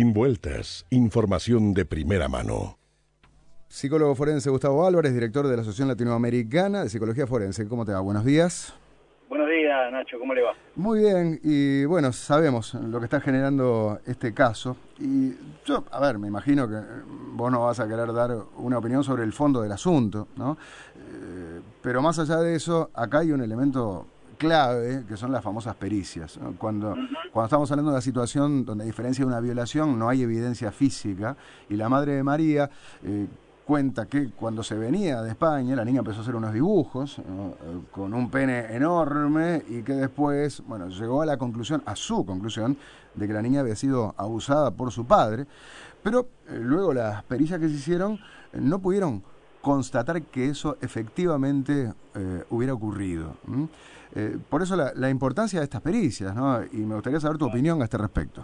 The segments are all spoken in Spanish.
Sin vueltas, información de primera mano. Psicólogo forense Gustavo Álvarez, director de la Asociación Latinoamericana de Psicología Forense. ¿Cómo te va? Buenos días. Buenos días, Nacho. ¿Cómo le va? Muy bien, y bueno, sabemos lo que está generando este caso. Y yo, a ver, me imagino que vos no vas a querer dar una opinión sobre el fondo del asunto, ¿no? Eh, pero más allá de eso, acá hay un elemento clave, que son las famosas pericias. Cuando, cuando estamos hablando de una situación donde a diferencia de una violación no hay evidencia física, y la madre de María... Eh, cuenta que cuando se venía de España, la niña empezó a hacer unos dibujos eh, con un pene enorme y que después, bueno, llegó a la conclusión, a su conclusión, de que la niña había sido abusada por su padre, pero eh, luego las pericias que se hicieron no pudieron constatar que eso efectivamente hubiera ocurrido. Por eso la, la, importancia de estas pericias, ¿no? Y me gustaría saber tu opinión a este respecto.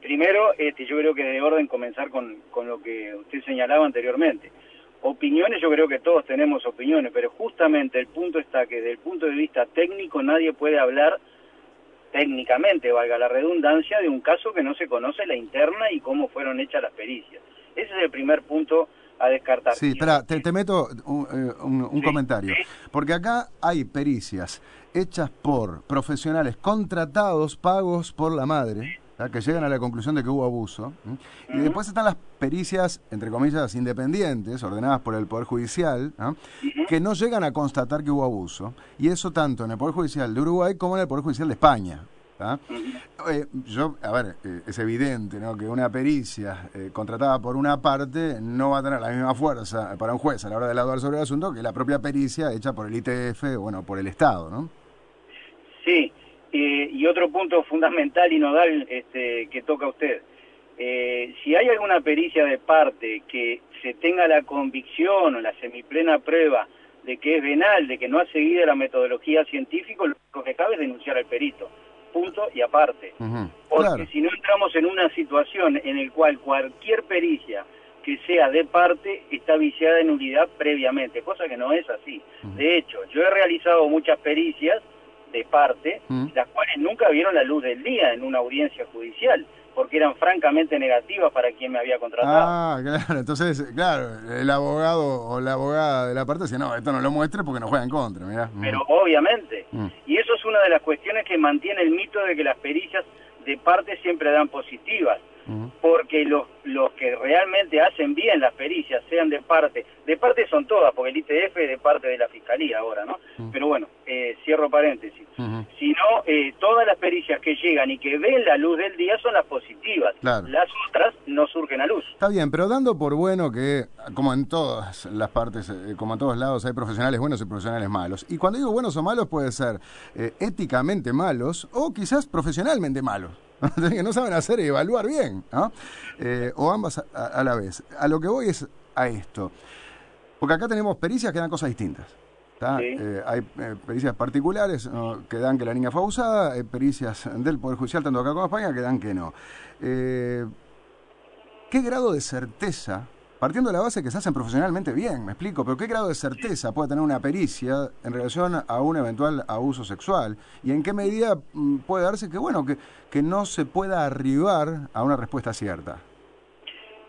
Primero, este, yo creo que de orden comenzar con, con lo que usted señalaba anteriormente. Opiniones, yo creo que todos tenemos opiniones, pero justamente el punto está que desde el punto de vista técnico nadie puede hablar técnicamente, valga la redundancia, de un caso que no se conoce la interna y cómo fueron hechas las pericias. Ese es el primer punto a descartar. Sí, espera, te, meto un, un, comentario. Porque acá hay pericias hechas por profesionales contratados, pagos por la madre que llegan a la conclusión de que hubo abuso. Y después están las pericias, entre comillas, independientes, ordenadas por el Poder Judicial, que no llegan a constatar que hubo abuso. Y eso tanto en el Poder Judicial de Uruguay como en el Poder Judicial de España. Yo, a ver, eh, es evidente ¿no? que una pericia eh, contratada por una parte no va a tener la misma fuerza para un juez a la hora de evaluar sobre el asunto que la propia pericia hecha por el ITF, bueno, por el Estado, ¿no? Sí, y otro punto fundamental y nodal este, que toca a usted. Si hay alguna pericia de parte que se tenga la convicción o la semiplena prueba de que es venal, de que no ha seguido la metodología científica, lo que cabe es denunciar al perito. Punto y aparte. Porque si no entramos en una situación en la cual cualquier pericia que sea de parte está viciada en unidad previamente, cosa que no es así. De hecho, yo he realizado muchas pericias de parte, mm. las cuales nunca vieron la luz del día en una audiencia judicial, porque eran francamente negativas para quien me había contratado. Ah, claro, entonces, claro, el abogado o la abogada de la parte dice, no, esto no lo muestre porque nos juega en contra, mirá. Pero obviamente, mm. y eso es una de las cuestiones que mantiene el mito de que las pericias de parte siempre dan positivas porque los, los que realmente hacen bien las pericias, sean de parte, de parte son todas, porque el ITF es de parte de la Fiscalía ahora, ¿no? Pero bueno, eh, cierro paréntesis. Si no, eh, todas las pericias que llegan y que ven la luz del día son las positivas. Las otras no surgen a luz. Está bien, pero dando por bueno que, como en todas las partes, eh, como en todos lados, hay profesionales buenos y profesionales malos. Y cuando digo buenos o malos, puede ser éticamente malos o quizás profesionalmente malos. que no saben hacer y evaluar bien, ¿no? Eh, o ambas a, la vez. A lo que voy es a esto. Porque acá tenemos pericias que dan cosas distintas. Eh, hay eh, pericias particulares que dan que la niña fue abusada, hay pericias del Poder Judicial, tanto acá como en España, que dan que no. ¿Qué grado de certeza partiendo de la base que se hacen profesionalmente bien, me explico, pero ¿qué grado de certeza puede tener una pericia en relación a un eventual abuso sexual? ¿Y en qué medida mm, puede darse que, bueno, que, que no se pueda arribar a una respuesta cierta?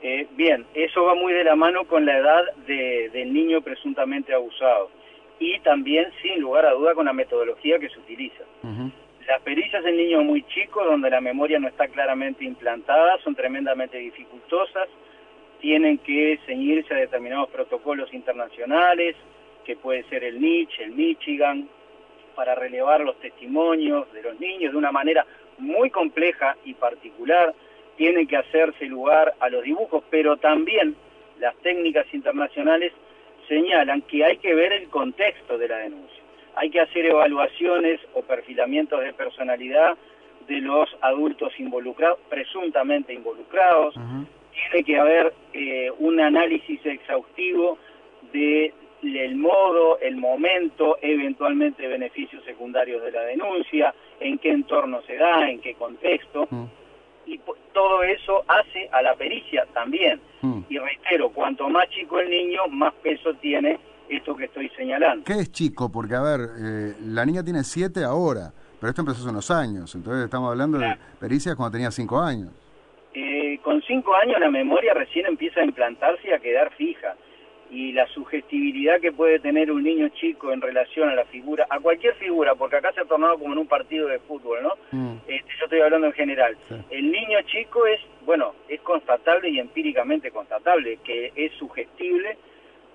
Eh, bien, eso va muy de la mano con la edad del niño presuntamente abusado y también, sin lugar a duda, con la metodología que se utiliza. Las pericias en niños muy chicos, donde la memoria no está claramente implantada, son tremendamente dificultosas, tienen que ceñirse a determinados protocolos internacionales, que puede ser el NICH, el Michigan, para relevar los testimonios de los niños de una manera muy compleja y particular. Tiene que hacerse lugar a los dibujos, pero también las técnicas internacionales señalan que hay que ver el contexto de la denuncia. Hay que hacer evaluaciones o perfilamientos de personalidad de los adultos involucrados, presuntamente involucrados, tiene que haber eh, un análisis exhaustivo de el modo, el momento, eventualmente beneficios secundarios de la denuncia, en qué entorno se da, en qué contexto. Mm. Y todo eso hace a la pericia también. Mm. Y reitero, cuanto más chico el niño, más peso tiene esto que estoy señalando. ¿Qué es chico? Porque, a ver, eh, la niña tiene siete ahora, pero esto empezó hace unos años. Entonces estamos hablando de pericias cuando tenía cinco años. Con cinco años la memoria recién empieza a implantarse y a quedar fija. Y la sugestibilidad que puede tener un niño chico en relación a la figura, a cualquier figura, porque acá se ha tornado como en un partido de fútbol, ¿no? Mm. Este, yo estoy hablando en general. El niño chico es, bueno, es constatable y empíricamente constatable que es sugestible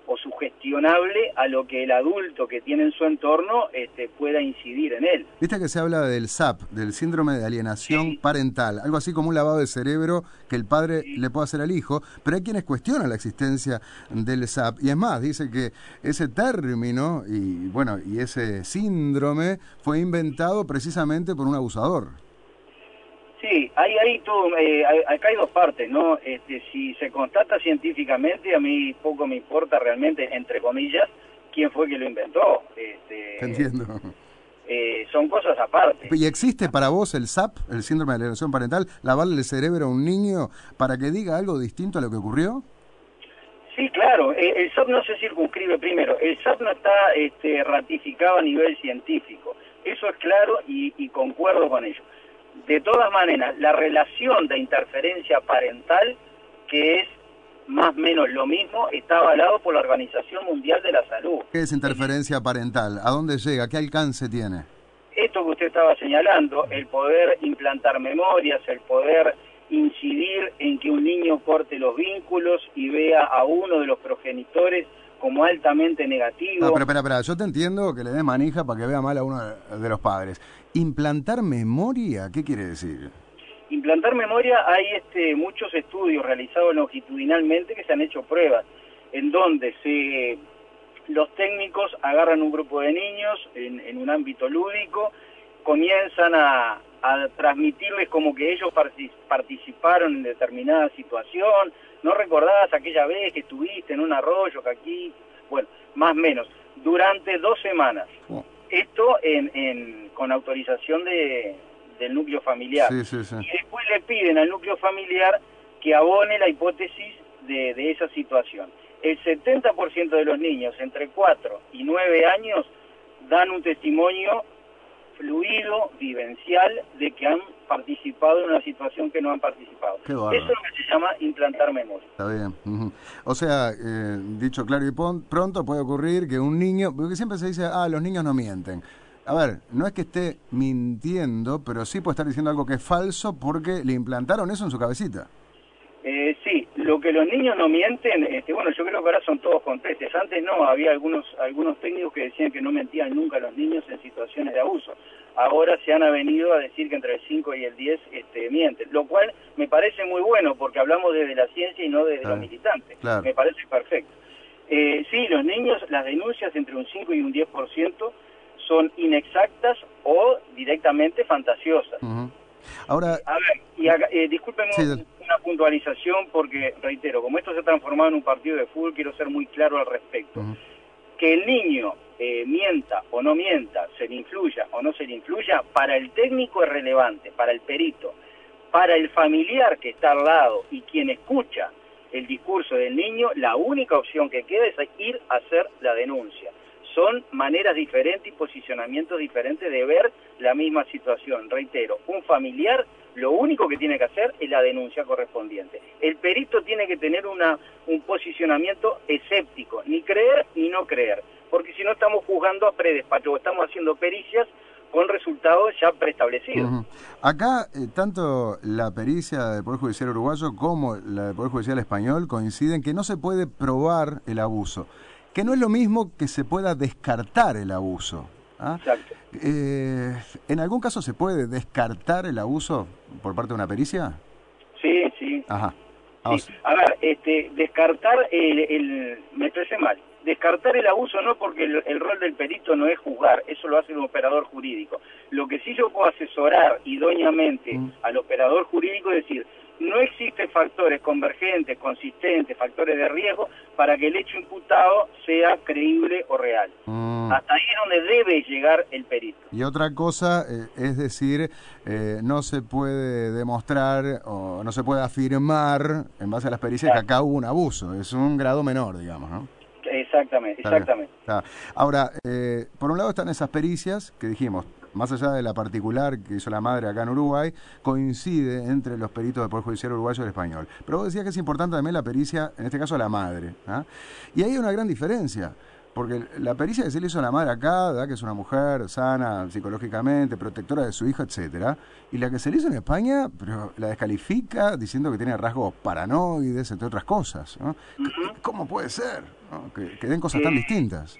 o sugestionable a lo que el adulto que tiene en su entorno este, pueda incidir en él. Viste que se habla del SAP, del síndrome de alienación parental, algo así como un lavado de cerebro que el padre le puede hacer al hijo, pero hay quienes cuestionan la existencia del SAP y es más, dice que ese término y bueno, y ese síndrome fue inventado precisamente por un abusador. Hay ahí todo, eh, acá hay dos partes, ¿no? Este, si se constata científicamente, a mí poco me importa realmente, entre comillas, quién fue que lo inventó. Este, Entiendo. Eh, son cosas aparte. ¿Y existe para vos el SAP, el síndrome de alienación parental, lavarle el cerebro a un niño para que diga algo distinto a lo que ocurrió? Sí, claro. Eh, el SAP no se circunscribe primero. El SAP no está este, ratificado a nivel científico. Eso es claro y, y concuerdo con ello. De todas maneras, la relación de interferencia parental, que es más o menos lo mismo, está avalado por la Organización Mundial de la Salud. ¿Qué es interferencia parental? ¿A dónde llega? ¿Qué alcance tiene? Esto que usted estaba señalando, el poder implantar memorias, el poder incidir en que un niño corte los vínculos y vea a uno de los progenitores como altamente negativo. No, pero espera, espera, yo te entiendo que le dé manija para que vea mal a uno de los padres. ¿Implantar memoria? ¿Qué quiere decir? Implantar memoria, hay este, muchos estudios realizados longitudinalmente que se han hecho pruebas, en donde se, los técnicos agarran un grupo de niños en, un ámbito lúdico, comienzan a, a transmitirles como que ellos participaron en determinada situación, no recordás aquella vez que estuviste en un arroyo que aquí, bueno, más o menos, durante dos semanas. Oh. Esto en, con autorización de, del núcleo familiar. Y después le piden al núcleo familiar que abone la hipótesis de, de esa situación. El 70% de los niños entre 4 y 9 años dan un testimonio fluido, vivencial, de que han participado en una situación que no han participado. Eso es lo que se llama implantar memoria. Está bien. O sea, eh, dicho claro y pronto, puede ocurrir que un niño, porque siempre se dice, ah, los niños no mienten. A ver, no es que esté mintiendo, pero sí puede estar diciendo algo que es falso porque le implantaron eso en su cabecita. Sí, lo que los niños no mienten, este, bueno, yo creo que ahora son todos contestes. Antes no, había algunos algunos técnicos que decían que no mentían nunca los niños en situaciones de abuso. Ahora se han avenido a decir que entre el 5 y el 10 este, mienten, lo cual me parece muy bueno porque hablamos desde la ciencia y no desde los militantes. Me parece perfecto. Eh, sí, los niños, las denuncias entre un 5 y un 10% son inexactas o directamente fantasiosas. Ahora, a ver, y eh, disculpen una puntualización porque, reitero, como esto se ha transformado en un partido de fútbol, quiero ser muy claro al respecto. Que el niño eh, mienta o no mienta, se le influya o no se le influya, para el técnico es relevante, para el perito. Para el familiar que está al lado y quien escucha el discurso del niño, la única opción que queda es ir a hacer la denuncia son maneras diferentes y posicionamientos diferentes de ver la misma situación. Reitero, un familiar lo único que tiene que hacer es la denuncia correspondiente. El perito tiene que tener una, un posicionamiento escéptico, ni creer ni no creer, porque si no estamos juzgando a predespacho, estamos haciendo pericias con resultados ya preestablecidos. Acá, eh, tanto la pericia del Poder Judicial uruguayo como la del Poder Judicial español coinciden que no se puede probar el abuso que no es lo mismo que se pueda descartar el abuso. ¿Ah? Exacto. Eh, ¿En algún caso se puede descartar el abuso por parte de una pericia? Sí, sí. Ajá. A ver, este, descartar el, el, me expresé mal. Descartar el abuso no porque el, rol del perito no es juzgar, eso lo hace un operador jurídico. Lo que sí yo puedo asesorar idóneamente mm. al operador jurídico es decir, no existen factores convergentes, consistentes, factores de riesgo para que el hecho imputado sea creíble o real. Mm. Hasta ahí es donde debe llegar el perito. Y otra cosa, eh, es decir, eh, no se puede demostrar o no se puede afirmar en base a las pericias que acá hubo un abuso, es un grado menor, digamos, ¿no? Exactamente, exactamente. Ahora, eh, por un lado están esas pericias que dijimos, más allá de la particular que hizo la madre acá en Uruguay, coincide entre los peritos del Poder Judicial uruguayo y el español. Pero vos decías que es importante también la pericia, en este caso la madre. ¿ah? Y ahí hay una gran diferencia. Porque la pericia que se le hizo a la madre acá, ¿verdad? que es una mujer sana psicológicamente, protectora de su hijo, etcétera, y la que se le hizo en España, pero la descalifica diciendo que tiene rasgos paranoides, entre otras cosas. ¿Cómo puede ser que, den cosas tan eh, distintas?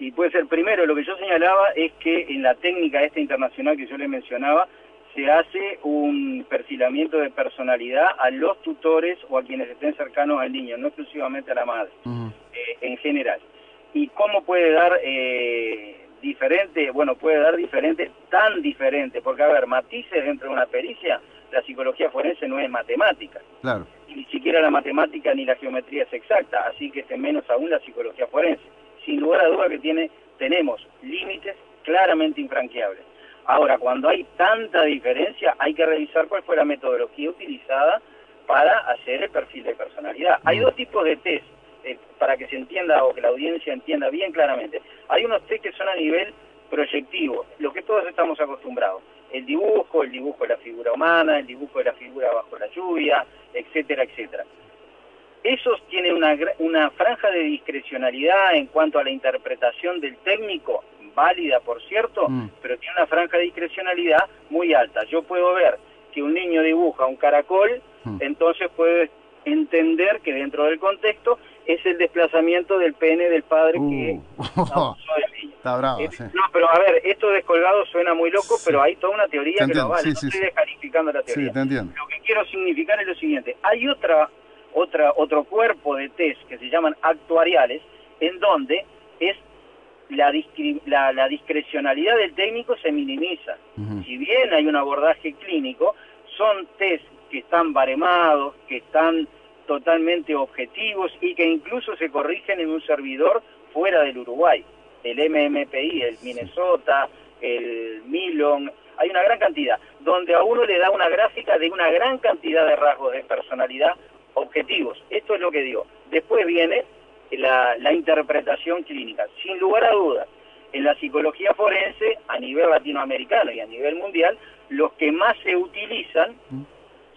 Y puede ser, primero, lo que yo señalaba es que en la técnica esta internacional que yo le mencionaba, se hace un perfilamiento de personalidad a los tutores o a quienes estén cercanos al niño, no exclusivamente a la madre, eh, en general y cómo puede dar eh, diferente, bueno, puede dar diferente, tan diferente, porque a ver, matices dentro de una pericia, la psicología forense no es matemática. Claro. Ni siquiera la matemática ni la geometría es exacta, así que este menos aún la psicología forense. Sin lugar a duda que tiene, tenemos límites claramente infranqueables. Ahora, cuando hay tanta diferencia, hay que revisar cuál fue la metodología utilizada para hacer el perfil de personalidad. Hay mm. dos tipos de test eh, para que se entienda o que la audiencia entienda bien claramente. Hay unos test que son a nivel proyectivo, lo que todos estamos acostumbrados. El dibujo, el dibujo de la figura humana, el dibujo de la figura bajo la lluvia, etcétera, etcétera. Esos tienen una, una franja de discrecionalidad en cuanto a la interpretación del técnico, válida por cierto, mm. pero tiene una franja de discrecionalidad muy alta. Yo puedo ver que un niño dibuja un caracol, mm. entonces puedo entender que dentro del contexto es el desplazamiento del pene del padre que uh. Está bravo, No, pero a ver, esto descolgado suena muy loco, pero hay toda una teoría que lo vale. no estoy descalificando la teoría. Lo que quiero significar es lo siguiente. Hay otra, otra, otro cuerpo de test que se llaman actuariales, en donde es la, la, la discrecionalidad del técnico se minimiza. Si bien hay un abordaje clínico, son test que están baremados, que están totalmente objetivos y que incluso se corrigen en un servidor fuera del Uruguay. El MMPI, el Minnesota, el Milon, hay una gran cantidad, donde a uno le da una gráfica de una gran cantidad de rasgos de personalidad objetivos. Esto es lo que digo. Después viene la, la interpretación clínica. Sin lugar a dudas, en la psicología forense, a nivel latinoamericano y a nivel mundial, los que más se utilizan mm.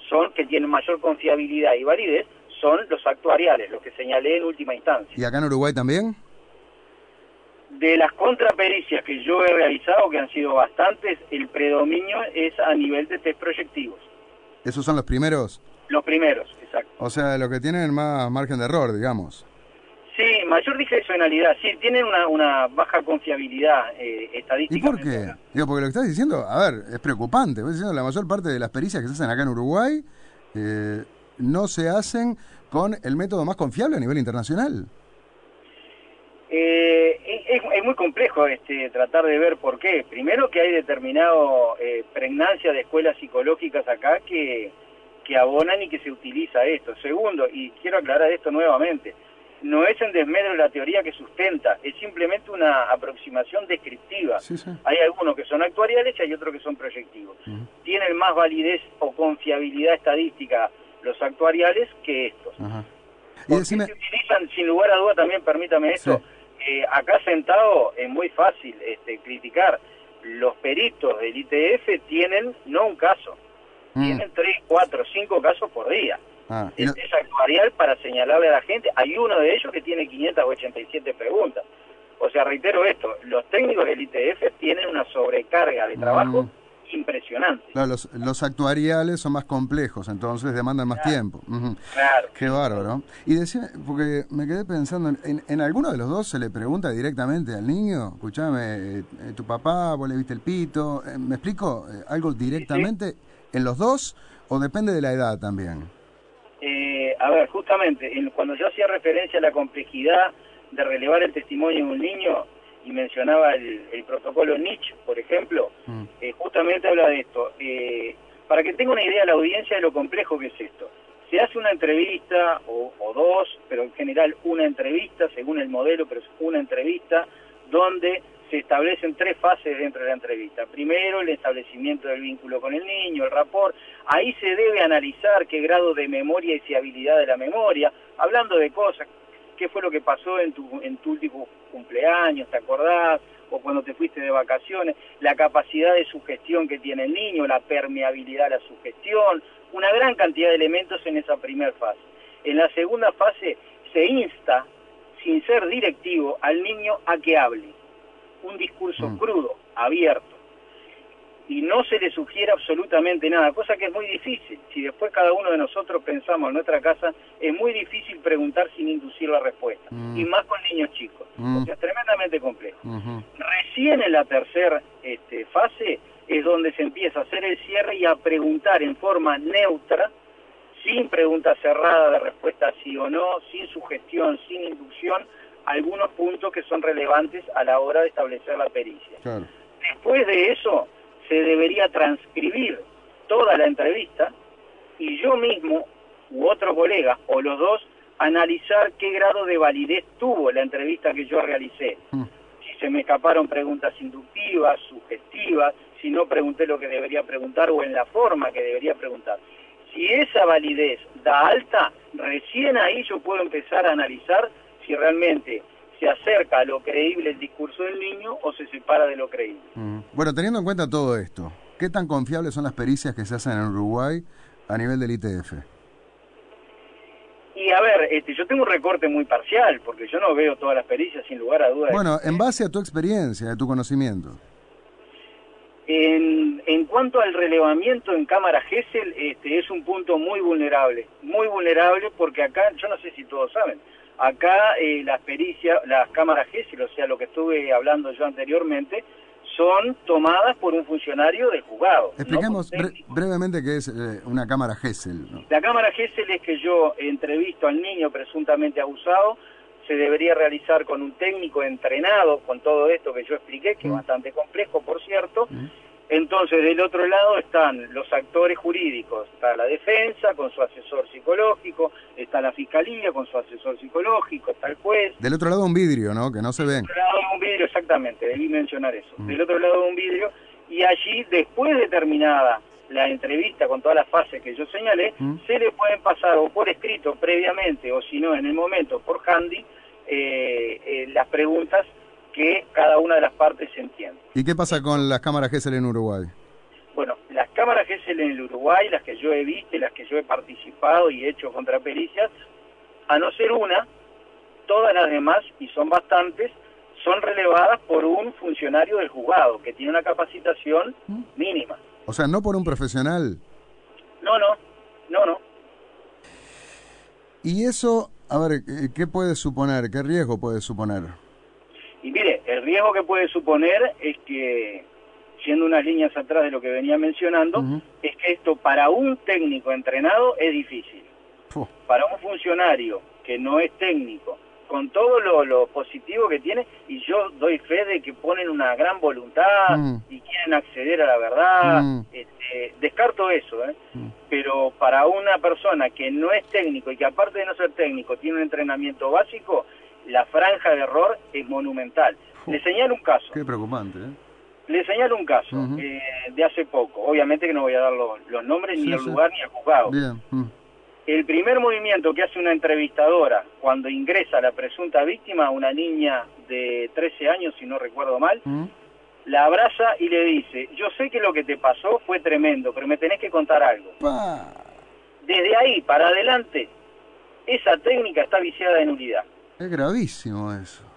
son, que tienen mayor confiabilidad y validez, son los actuariales, los que señalé en última instancia. ¿Y acá en Uruguay también? De las contrapericias que yo he realizado, que han sido bastantes, el predominio es a nivel de test proyectivos. ¿Esos son los primeros? Los primeros, exacto. O sea, los que tienen más margen de error, digamos. Sí, mayor discrecionalidad, sí, tienen una, una baja confiabilidad eh, estadística. ¿Y por qué? Digo, porque lo que estás diciendo, a ver, es preocupante. Estás diciendo la mayor parte de las pericias que se hacen acá en Uruguay eh, no se hacen con el método más confiable a nivel internacional? Eh, es, muy complejo este, tratar de ver por qué. Primero que hay determinado eh, pregnancia de escuelas psicológicas acá que, que abonan y que se utiliza esto. Segundo, y quiero aclarar esto nuevamente, no es en desmedro la teoría que sustenta, es simplemente una aproximación descriptiva. Hay algunos que son actuariales y hay otros que son proyectivos. Tienen más validez o confiabilidad estadística los actuariales que estos. Y se utilizan, sin lugar a duda, también permítame esto, eh, acá sentado es muy fácil este, criticar. Los peritos del ITF tienen no un caso, mm. tienen tres, cuatro, cinco casos por día. Ah, es, actuarial para señalarle a la gente. Hay uno de ellos que tiene 587 preguntas. O sea, reitero esto, los técnicos del ITF tienen una sobrecarga de trabajo mm impresionante. los, los, actuariales son más complejos, entonces demandan más tiempo. Claro. Qué bárbaro. Y decía, porque me quedé pensando, ¿en, ¿en, alguno de los dos se le pregunta directamente al niño? Escuchame, eh, tu papá, vos le viste el pito. Eh, ¿Me explico? Eh, ¿Algo directamente en los dos o depende de la edad también? a ver, justamente, cuando yo hacía referencia a la complejidad de relevar el testimonio de un niño, y mencionaba el, protocolo Nietzsche, por ejemplo, mm. eh, justamente habla de esto. Eh, para que tenga una idea la audiencia de lo complejo que es esto. Se hace una entrevista o, dos, pero en general una entrevista, según el modelo, pero es una entrevista, donde se establecen tres fases dentro de la entrevista. Primero, el establecimiento del vínculo con el niño, el rapport. Ahí se debe analizar qué grado de memoria y fiabilidad de la memoria, hablando de cosas qué fue lo que pasó en tu, en tu último cumpleaños, ¿te acordás? o cuando te fuiste de vacaciones, la capacidad de sugestión que tiene el niño, la permeabilidad a la sugestión, una gran cantidad de elementos en esa primera fase. En la segunda fase se insta, sin ser directivo, al niño a que hable. Un discurso mm. crudo, abierto y no se le sugiere absolutamente nada, cosa que es muy difícil. Si después cada uno de nosotros pensamos en nuestra casa, es muy difícil preguntar sin inducir la respuesta, mm. y más con niños chicos. Mm. O sea, es tremendamente complejo. Recién en la tercera este, fase es donde se empieza a hacer el cierre y a preguntar en forma neutra, sin pregunta cerrada de respuesta sí o no, sin sugestión, sin inducción, algunos puntos que son relevantes a la hora de establecer la pericia. Después de eso, se debería transcribir toda la entrevista y yo mismo u otro colega o los dos analizar qué grado de validez tuvo la entrevista que yo realicé. Mm. Si se me escaparon preguntas inductivas, sugestivas, si no pregunté lo que debería preguntar o en la forma que debería preguntar. Si esa validez da alta, recién ahí yo puedo empezar a analizar si realmente se acerca a lo creíble el discurso del niño o se separa de lo creíble. Mm. Bueno, teniendo en cuenta todo esto, ¿qué tan confiables son las pericias que se hacen en Uruguay a nivel del ITF? Y a ver, este, yo tengo un recorte muy parcial, porque yo no veo todas las pericias sin lugar a dudas. Bueno, en base a tu experiencia, a tu conocimiento. En, en cuanto al relevamiento en cámara Gesell, este, es un punto muy vulnerable, muy vulnerable porque acá, yo no sé si todos saben, Acá eh, las pericias, las cámaras GESIL, o sea, lo que estuve hablando yo anteriormente, son tomadas por un funcionario del juzgado. Expliquemos brevemente qué es eh, una cámara GESEL. La cámara GESEL es que yo entrevisto al niño presuntamente abusado, se debería realizar con un técnico entrenado con todo esto que yo expliqué, que es mm. bastante complejo, por cierto, mm. Entonces, del otro lado están los actores jurídicos, está la defensa con su asesor psicológico, está la fiscalía con su asesor psicológico, está el juez. Del otro lado un vidrio, ¿no? Que no se ven. Del otro lado un vidrio, exactamente, debí mencionar eso. Mm. Del otro lado un vidrio, y allí, después de terminada la entrevista con todas las fases que yo señalé, mm. se le pueden pasar o por escrito previamente, o si no en el momento por handy, eh, eh, las preguntas que cada una de las partes se entienda. ¿Y qué pasa con las cámaras GESEL en Uruguay? Bueno, las cámaras GESEL en el Uruguay, las que yo he visto, las que yo he participado y he hecho contra pericias, a no ser una, todas las demás, y son bastantes, son relevadas por un funcionario del juzgado, que tiene una capacitación ¿Mm? mínima. O sea, no por un profesional. No, no, no, no. Y eso, a ver, ¿qué puede suponer? ¿Qué riesgo puede suponer? El riesgo que puede suponer es que, siendo unas líneas atrás de lo que venía mencionando, es que esto para un técnico entrenado es difícil. Para un funcionario que no es técnico, con todo lo, positivo que tiene, y yo doy fe de que ponen una gran voluntad mm. y quieren acceder a la verdad, mm. este, descarto eso, ¿eh? Mm. pero para una persona que no es técnico y que aparte de no ser técnico tiene un entrenamiento básico, la franja de error es monumental. Le señalo un caso. Qué preocupante, ¿eh? Le señalo un caso eh, de hace poco. Obviamente que no voy a dar los, nombres, ni el lugar, ni el juzgado. Bien. Mm. El primer movimiento que hace una entrevistadora cuando ingresa la presunta víctima, una niña de 13 años, si no recuerdo mal, mm. la abraza y le dice, yo sé que lo que te pasó fue tremendo, pero me tenés que contar algo. Desde ahí para adelante, esa técnica está viciada en unidad. Es gravísimo eso.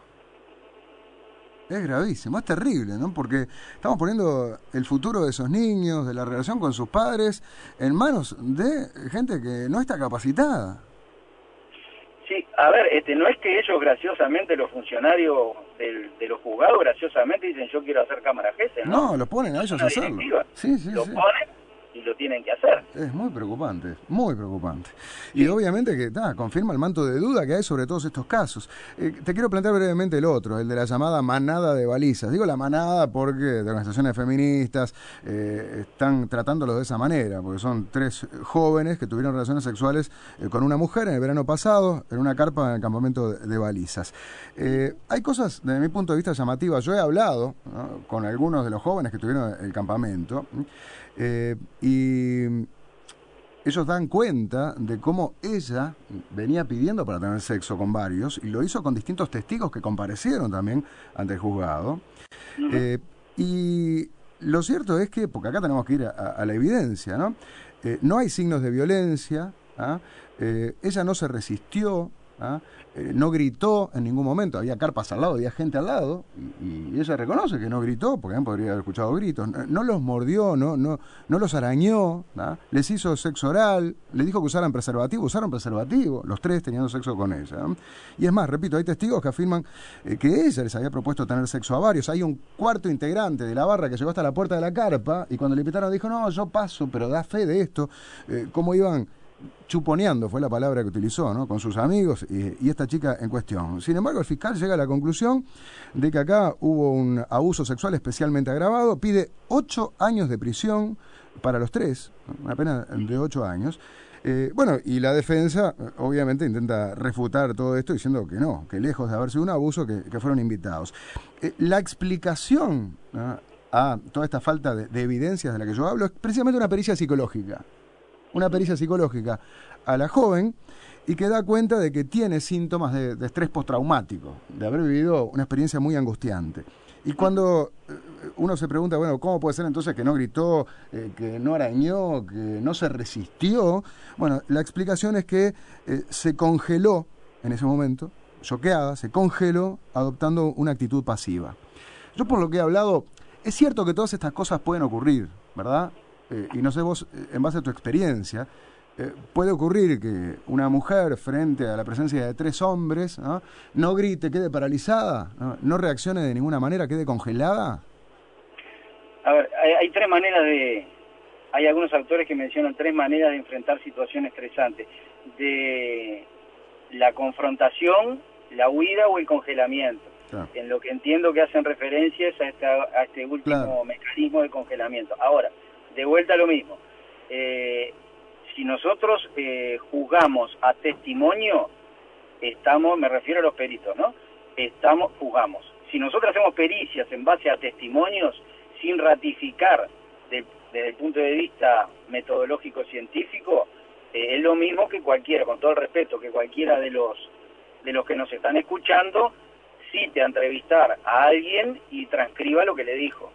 Es gravísimo, es terrible, ¿no? Porque estamos poniendo el futuro de esos niños, de la relación con sus padres, en manos de gente que no está capacitada. Sí, a ver, este, no es que ellos graciosamente, los funcionarios de los juzgados, graciosamente dicen yo quiero hacer cámara GESE, ¿no? No, los ponen a ellos a hacerlo. Sí, sí, lo ponen y lo tienen que hacer. Es muy preocupante, muy preocupante. Y obviamente que confirma el manto de duda que hay sobre todos estos casos. Eh, te quiero plantear brevemente el otro, el de la llamada manada de balizas. Digo la manada porque de organizaciones feministas eh, están tratándolo de esa manera, porque son tres jóvenes que tuvieron relaciones sexuales eh, con una mujer en el verano pasado en una carpa en el campamento de, balizas. hay cosas, desde mi punto de vista, llamativas. Yo he hablado con algunos de los jóvenes que tuvieron el campamento. Eh, y ellos dan cuenta de cómo ella venía pidiendo para tener sexo con varios y lo hizo con distintos testigos que comparecieron también ante el juzgado. Eh, y lo cierto es que, porque acá tenemos que ir a, la evidencia, ¿no? Eh, no hay signos de violencia, ¿ah? ella no se resistió, ¿ah? Eh, no gritó en ningún momento, había carpas al lado, había gente al lado, y, ella reconoce que no gritó, porque podría haber escuchado gritos, no, los mordió, no, no, no los arañó, ¿ah? les hizo sexo oral, le dijo que usaran preservativo, usaron preservativo, los tres teniendo sexo con ella. Y es más, repito, hay testigos que afirman eh, que ella les había propuesto tener sexo a varios, hay un cuarto integrante de la barra que llegó hasta la puerta de la carpa, y cuando le invitaron dijo, no, yo paso, pero da fe de esto, eh, cómo iban chuponeando, fue la palabra que utilizó, ¿no? con sus amigos y, esta chica en cuestión. Sin embargo, el fiscal llega a la conclusión de que acá hubo un abuso sexual especialmente agravado, pide ocho años de prisión para los tres, una pena de ocho años. Eh, bueno, y la defensa obviamente intenta refutar todo esto diciendo que no, que lejos de haber sido un abuso, que, fueron invitados. Eh, la explicación a toda esta falta de evidencias de la que yo hablo es precisamente una pericia psicológica una pericia psicológica a la joven y que da cuenta de que tiene síntomas de, estrés postraumático, de haber vivido una experiencia muy angustiante. Y cuando eh, uno se pregunta, bueno, ¿cómo puede ser entonces que no gritó, eh, que no arañó, que no se resistió? Bueno, la explicación es que eh, se congeló en ese momento, choqueada, se congeló adoptando una actitud pasiva. Yo por lo que he hablado, es cierto que todas estas cosas pueden ocurrir, ¿verdad? Eh, y no sé vos, eh, en base a tu experiencia, eh, puede ocurrir que una mujer frente a la presencia de tres hombres no, grite, quede paralizada, ¿no? reaccione de ninguna manera, quede congelada? A ver, hay, tres maneras de... Hay algunos autores que mencionan tres maneras de enfrentar situaciones estresantes. De la confrontación, la huida o el congelamiento. En lo que entiendo que hacen referencias a, a este último mecanismo de congelamiento. Ahora, de vuelta lo mismo. Eh, si nosotros eh, juzgamos a testimonio, estamos, me refiero a los peritos, ¿no? Estamos, juzgamos. Si nosotros hacemos pericias en base a testimonios sin ratificar desde el punto de vista metodológico científico, eh, es lo mismo que cualquiera, con todo el respeto, que cualquiera de los de los que nos están escuchando cite a entrevistar a alguien y transcriba lo que le dijo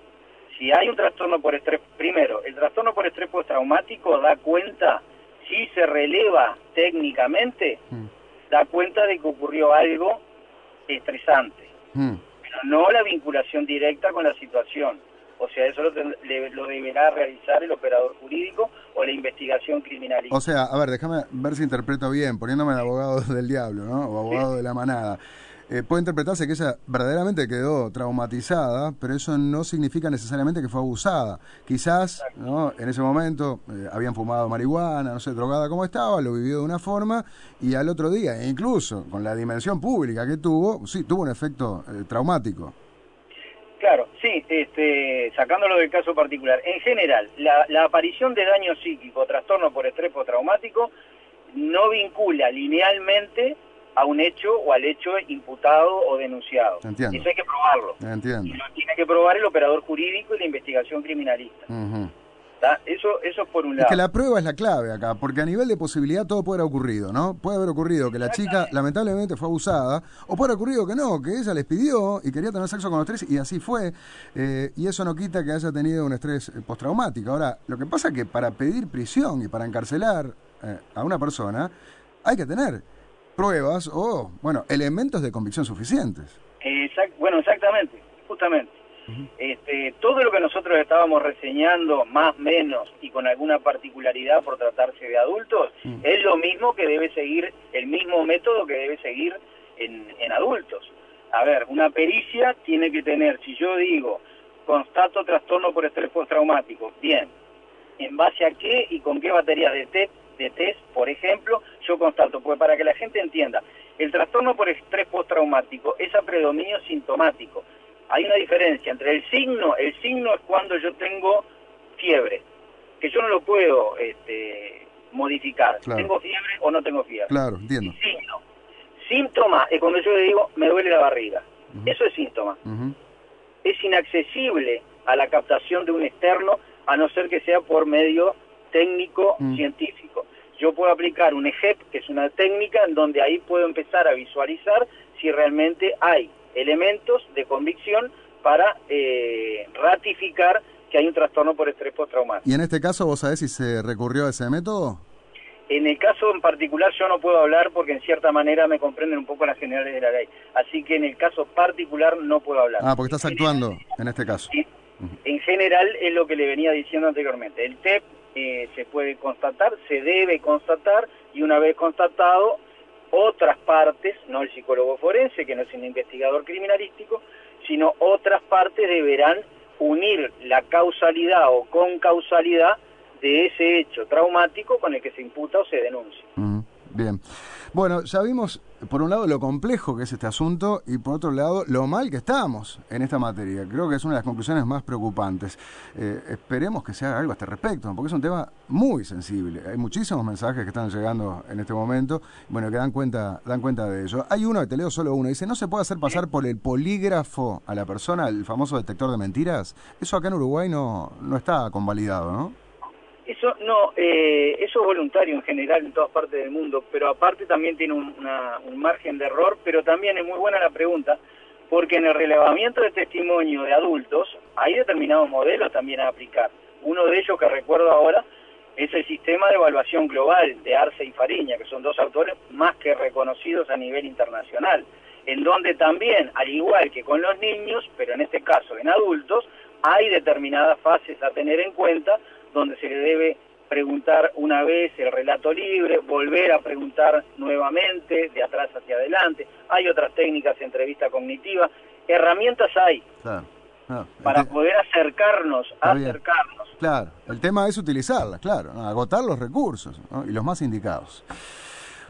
si hay un trastorno por estrés, primero, el trastorno por estrés postraumático da cuenta, si se releva técnicamente, mm. da cuenta de que ocurrió algo estresante, mm. pero no la vinculación directa con la situación. O sea, eso lo, lo, deberá realizar el operador jurídico o la investigación criminal. O sea, a ver, déjame ver si interpreto bien, poniéndome el abogado del diablo, ¿no? O abogado de la manada. Eh, puede interpretarse que ella verdaderamente quedó traumatizada, pero eso no significa necesariamente que fue abusada. Quizás ¿no? en ese momento eh, habían fumado marihuana, no sé, drogada como estaba, lo vivió de una forma y al otro día, e incluso con la dimensión pública que tuvo, sí, tuvo un efecto eh, traumático. Claro, sí, este, sacándolo del caso particular. En general, la, la aparición de daño psíquico, trastorno por estrés postraumático, no vincula linealmente a un hecho o al hecho imputado o denunciado. Entiendo. Eso hay que probarlo. Entiendo. Y lo tiene que probar el operador jurídico y la investigación criminalista. Eso, eso por un lado. Es que la prueba es la clave acá, porque a nivel de posibilidad todo puede haber ocurrido, ¿no? Puede haber ocurrido que la chica lamentablemente fue abusada, o puede haber ocurrido que no, que ella les pidió y quería tener sexo con los tres y así fue, eh, y eso no quita que haya tenido un estrés eh, postraumático. Ahora, lo que pasa es que para pedir prisión y para encarcelar eh, a una persona, hay que tener pruebas o, bueno, elementos de convicción suficientes. bueno, exactamente, justamente. este, todo lo que nosotros estábamos reseñando, más menos y con alguna particularidad por tratarse de adultos, es lo mismo que debe seguir, el mismo método que debe seguir en, en adultos. A ver, una pericia tiene que tener, si yo digo, constato trastorno por estrés postraumático, bien, ¿en base a qué y con qué batería de test de test, por ejemplo, yo constato, pues para que la gente entienda, el trastorno por estrés postraumático es a predominio sintomático. Hay una diferencia entre el signo, el signo es cuando yo tengo fiebre, que yo no lo puedo este, modificar, tengo fiebre o no tengo fiebre. Claro, entiendo. signo. Síntoma es cuando yo le digo, me duele la barriga. Eso es síntoma. Es inaccesible a la captación de un externo, a no ser que sea por medio técnico-científico. Mm. Yo puedo aplicar un EGEP, que es una técnica en donde ahí puedo empezar a visualizar si realmente hay elementos de convicción para eh, ratificar que hay un trastorno por estrés postraumático. ¿Y en este caso vos sabés si se recurrió a ese método? En el caso en particular yo no puedo hablar porque en cierta manera me comprenden un poco las generales de la ley. Así que en el caso particular no puedo hablar. Ah, porque estás actuando en este caso. En general es lo que le venía diciendo anteriormente. El TEP eh, se puede constatar, se debe constatar y una vez constatado otras partes, no el psicólogo forense, que no es un investigador criminalístico, sino otras partes deberán unir la causalidad o con causalidad de ese hecho traumático con el que se imputa o se denuncia. Bien. Bueno, ya vimos, por un lado, lo complejo que es este asunto y por otro lado, lo mal que estamos en esta materia. Creo que es una de las conclusiones más preocupantes. Eh, esperemos que se haga algo a este respecto, porque es un tema muy sensible. Hay muchísimos mensajes que están llegando en este momento, bueno, que dan cuenta, dan cuenta de ello. Hay uno, te leo solo uno, dice, ¿no se puede hacer pasar por el polígrafo a la persona, el famoso detector de mentiras? Eso acá en Uruguay no, no está convalidado, ¿no? Eso no, eh, eso es voluntario en general en todas partes del mundo, pero aparte también tiene un, margen de error, pero también es muy buena la pregunta, porque en el relevamiento de testimonio de adultos hay determinados modelos también a aplicar. Uno de ellos que recuerdo ahora es el sistema de evaluación global de Arce y Fariña, que son dos autores más que reconocidos a nivel internacional, en donde también, al igual que con los niños, pero en este caso en adultos, hay determinadas fases a tener en cuenta donde se le debe preguntar una vez el relato libre, volver a preguntar nuevamente, de atrás hacia adelante. Hay otras técnicas de entrevista cognitiva. Herramientas hay para poder acercarnos, acercarnos. Claro, el tema es utilizarlas, claro, agotar los recursos y los más indicados.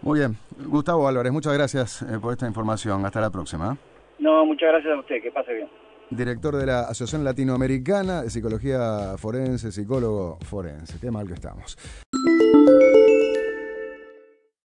Muy bien, Gustavo Álvarez, muchas gracias eh, por esta información. Hasta la próxima. No, muchas gracias a usted, que pase bien director de la Asociación Latinoamericana de Psicología Forense, psicólogo forense. Qué mal que estamos.